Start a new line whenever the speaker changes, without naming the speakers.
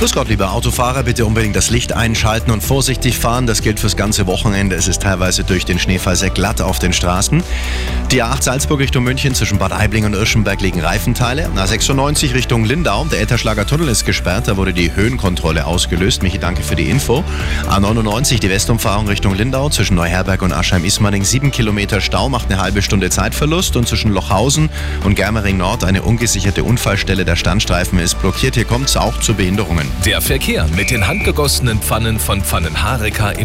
Grüß Gott, liebe Autofahrer, bitte unbedingt das Licht einschalten und vorsichtig fahren. Das gilt fürs ganze Wochenende. Es ist teilweise durch den Schneefall sehr glatt auf den Straßen. Die A8 Salzburg Richtung München zwischen Bad Aibling und Irschenberg liegen Reifenteile. A96 Richtung Lindau, der Etterschlager Tunnel ist gesperrt, da wurde die Höhenkontrolle ausgelöst. Michi, danke für die Info. A99 die Westumfahrung Richtung Lindau zwischen Neuherberg und Aschheim-Ismaning. Sieben Kilometer Stau macht eine halbe Stunde Zeitverlust und zwischen Lochhausen und Germering Nord eine ungesicherte Unfallstelle. Der Standstreifen ist blockiert. Hier kommt es auch zu Behinderungen.
Der Verkehr mit den handgegossenen Pfannen von Pfannenhareka in